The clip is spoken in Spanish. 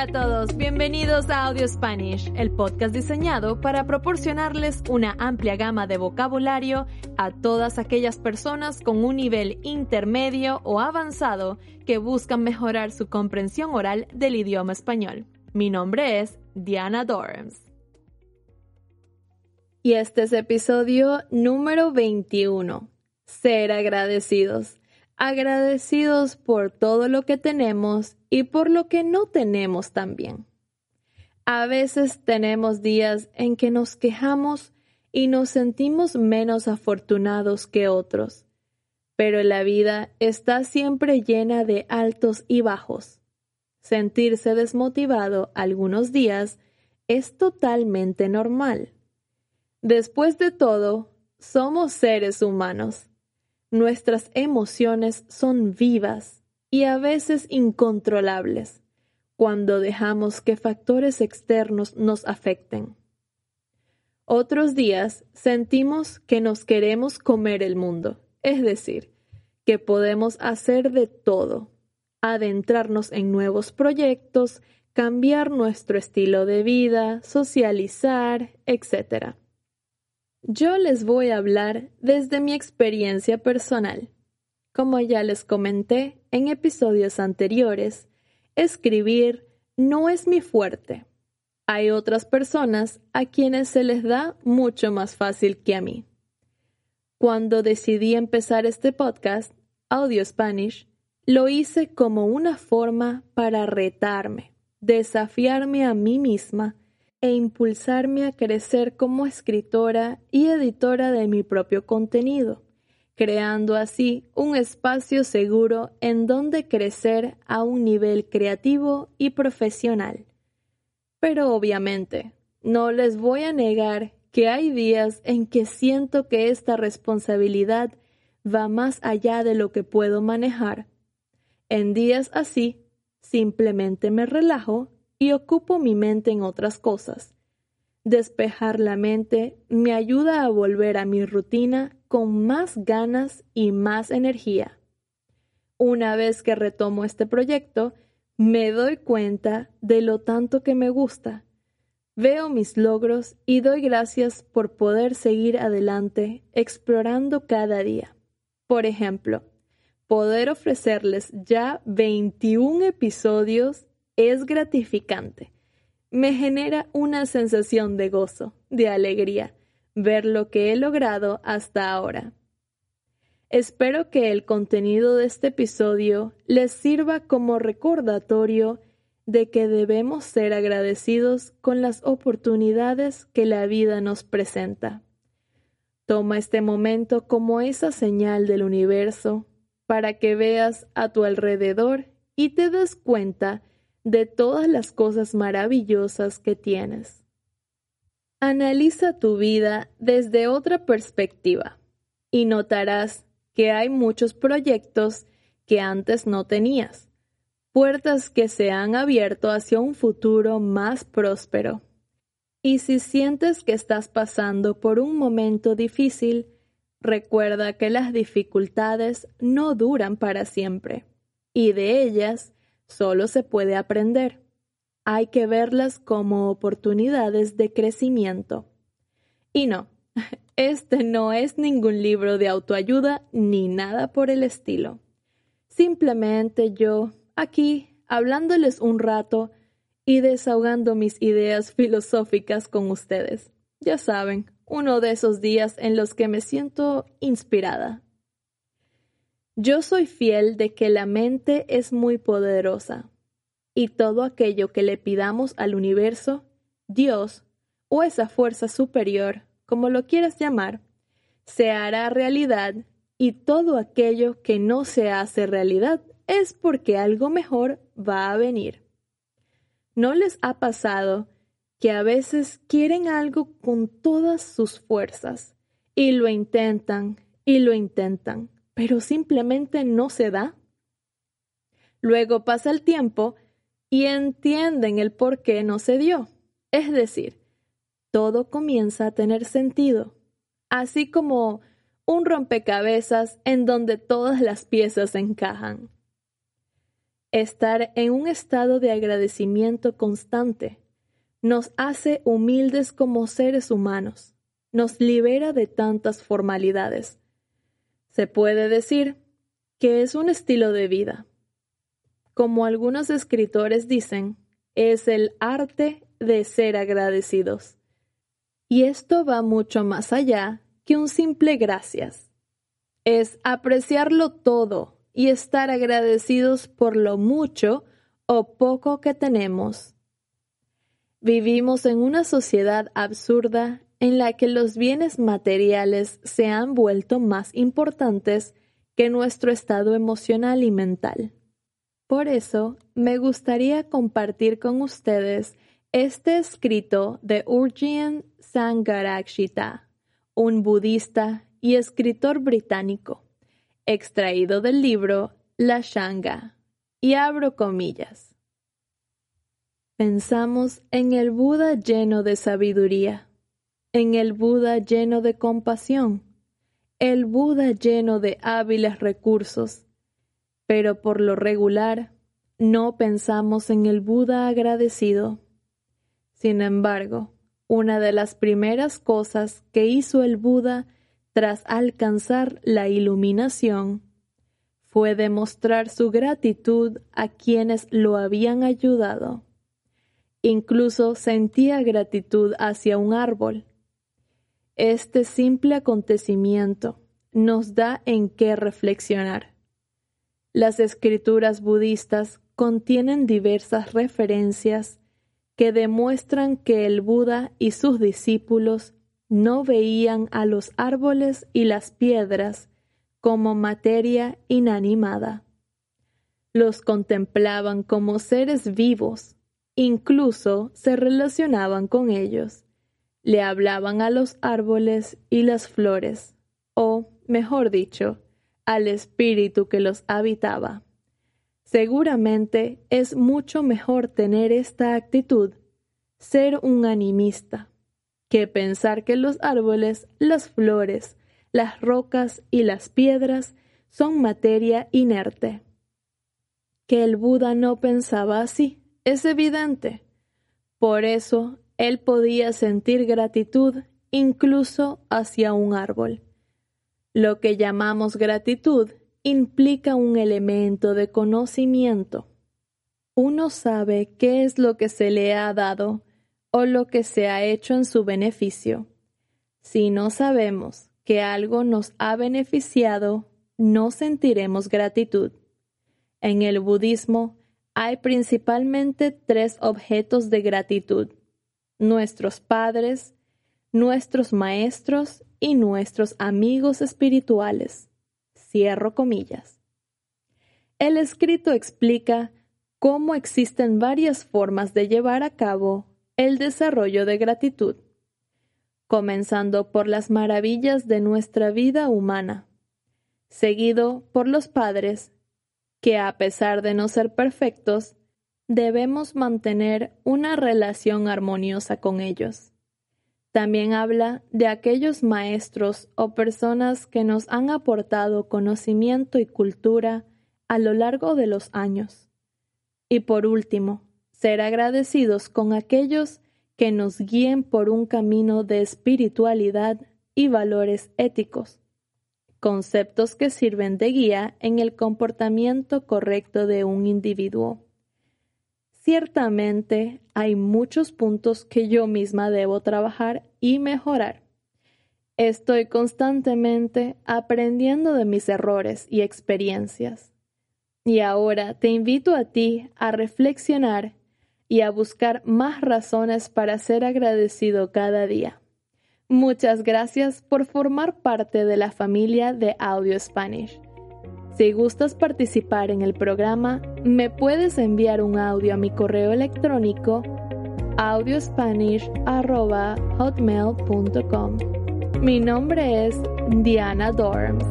Hola a todos, bienvenidos a Audio Spanish, el podcast diseñado para proporcionarles una amplia gama de vocabulario a todas aquellas personas con un nivel intermedio o avanzado que buscan mejorar su comprensión oral del idioma español. Mi nombre es Diana Dorms. Y este es episodio número 21. Ser agradecidos agradecidos por todo lo que tenemos y por lo que no tenemos también. A veces tenemos días en que nos quejamos y nos sentimos menos afortunados que otros, pero la vida está siempre llena de altos y bajos. Sentirse desmotivado algunos días es totalmente normal. Después de todo, somos seres humanos Nuestras emociones son vivas y a veces incontrolables cuando dejamos que factores externos nos afecten. Otros días sentimos que nos queremos comer el mundo, es decir, que podemos hacer de todo, adentrarnos en nuevos proyectos, cambiar nuestro estilo de vida, socializar, etc. Yo les voy a hablar desde mi experiencia personal. Como ya les comenté en episodios anteriores, escribir no es mi fuerte. Hay otras personas a quienes se les da mucho más fácil que a mí. Cuando decidí empezar este podcast, Audio Spanish, lo hice como una forma para retarme, desafiarme a mí misma e impulsarme a crecer como escritora y editora de mi propio contenido, creando así un espacio seguro en donde crecer a un nivel creativo y profesional. Pero obviamente, no les voy a negar que hay días en que siento que esta responsabilidad va más allá de lo que puedo manejar. En días así, simplemente me relajo y ocupo mi mente en otras cosas. Despejar la mente me ayuda a volver a mi rutina con más ganas y más energía. Una vez que retomo este proyecto, me doy cuenta de lo tanto que me gusta. Veo mis logros y doy gracias por poder seguir adelante explorando cada día. Por ejemplo, poder ofrecerles ya 21 episodios es gratificante. Me genera una sensación de gozo, de alegría, ver lo que he logrado hasta ahora. Espero que el contenido de este episodio les sirva como recordatorio de que debemos ser agradecidos con las oportunidades que la vida nos presenta. Toma este momento como esa señal del universo para que veas a tu alrededor y te des cuenta de todas las cosas maravillosas que tienes. Analiza tu vida desde otra perspectiva y notarás que hay muchos proyectos que antes no tenías, puertas que se han abierto hacia un futuro más próspero. Y si sientes que estás pasando por un momento difícil, recuerda que las dificultades no duran para siempre, y de ellas Solo se puede aprender. Hay que verlas como oportunidades de crecimiento. Y no, este no es ningún libro de autoayuda ni nada por el estilo. Simplemente yo, aquí, hablándoles un rato y desahogando mis ideas filosóficas con ustedes. Ya saben, uno de esos días en los que me siento inspirada. Yo soy fiel de que la mente es muy poderosa y todo aquello que le pidamos al universo, Dios o esa fuerza superior, como lo quieras llamar, se hará realidad y todo aquello que no se hace realidad es porque algo mejor va a venir. ¿No les ha pasado que a veces quieren algo con todas sus fuerzas y lo intentan y lo intentan? Pero simplemente no se da. Luego pasa el tiempo y entienden el por qué no se dio. Es decir, todo comienza a tener sentido, así como un rompecabezas en donde todas las piezas encajan. Estar en un estado de agradecimiento constante nos hace humildes como seres humanos, nos libera de tantas formalidades. Se puede decir que es un estilo de vida. Como algunos escritores dicen, es el arte de ser agradecidos. Y esto va mucho más allá que un simple gracias. Es apreciarlo todo y estar agradecidos por lo mucho o poco que tenemos. Vivimos en una sociedad absurda en la que los bienes materiales se han vuelto más importantes que nuestro estado emocional y mental. Por eso, me gustaría compartir con ustedes este escrito de Urjien Sangarakshita, un budista y escritor británico, extraído del libro La Shanga, y abro comillas. Pensamos en el Buda lleno de sabiduría, en el Buda lleno de compasión, el Buda lleno de hábiles recursos, pero por lo regular no pensamos en el Buda agradecido sin embargo, una de las primeras cosas que hizo el Buda tras alcanzar la iluminación fue demostrar su gratitud a quienes lo habían ayudado. Incluso sentía gratitud hacia un árbol. Este simple acontecimiento nos da en qué reflexionar. Las escrituras budistas contienen diversas referencias que demuestran que el Buda y sus discípulos no veían a los árboles y las piedras como materia inanimada. Los contemplaban como seres vivos, incluso se relacionaban con ellos. Le hablaban a los árboles y las flores, o, mejor dicho, al espíritu que los habitaba. Seguramente es mucho mejor tener esta actitud, ser un animista, que pensar que los árboles, las flores, las rocas y las piedras son materia inerte. Que el Buda no pensaba así, es evidente. Por eso él podía sentir gratitud incluso hacia un árbol. Lo que llamamos gratitud implica un elemento de conocimiento. Uno sabe qué es lo que se le ha dado o lo que se ha hecho en su beneficio. Si no sabemos que algo nos ha beneficiado, no sentiremos gratitud. En el budismo hay principalmente tres objetos de gratitud, nuestros padres, nuestros maestros y nuestros amigos espirituales. Cierro comillas. El escrito explica cómo existen varias formas de llevar a cabo el desarrollo de gratitud, comenzando por las maravillas de nuestra vida humana, seguido por los padres, que a pesar de no ser perfectos, debemos mantener una relación armoniosa con ellos. También habla de aquellos maestros o personas que nos han aportado conocimiento y cultura a lo largo de los años. Y por último, ser agradecidos con aquellos que nos guíen por un camino de espiritualidad y valores éticos, conceptos que sirven de guía en el comportamiento correcto de un individuo. Ciertamente hay muchos puntos que yo misma debo trabajar y mejorar. Estoy constantemente aprendiendo de mis errores y experiencias. Y ahora te invito a ti a reflexionar y a buscar más razones para ser agradecido cada día. Muchas gracias por formar parte de la familia de Audio Spanish. Si gustas participar en el programa, me puedes enviar un audio a mi correo electrónico audiospanish.hotmail.com. Mi nombre es Diana Dorms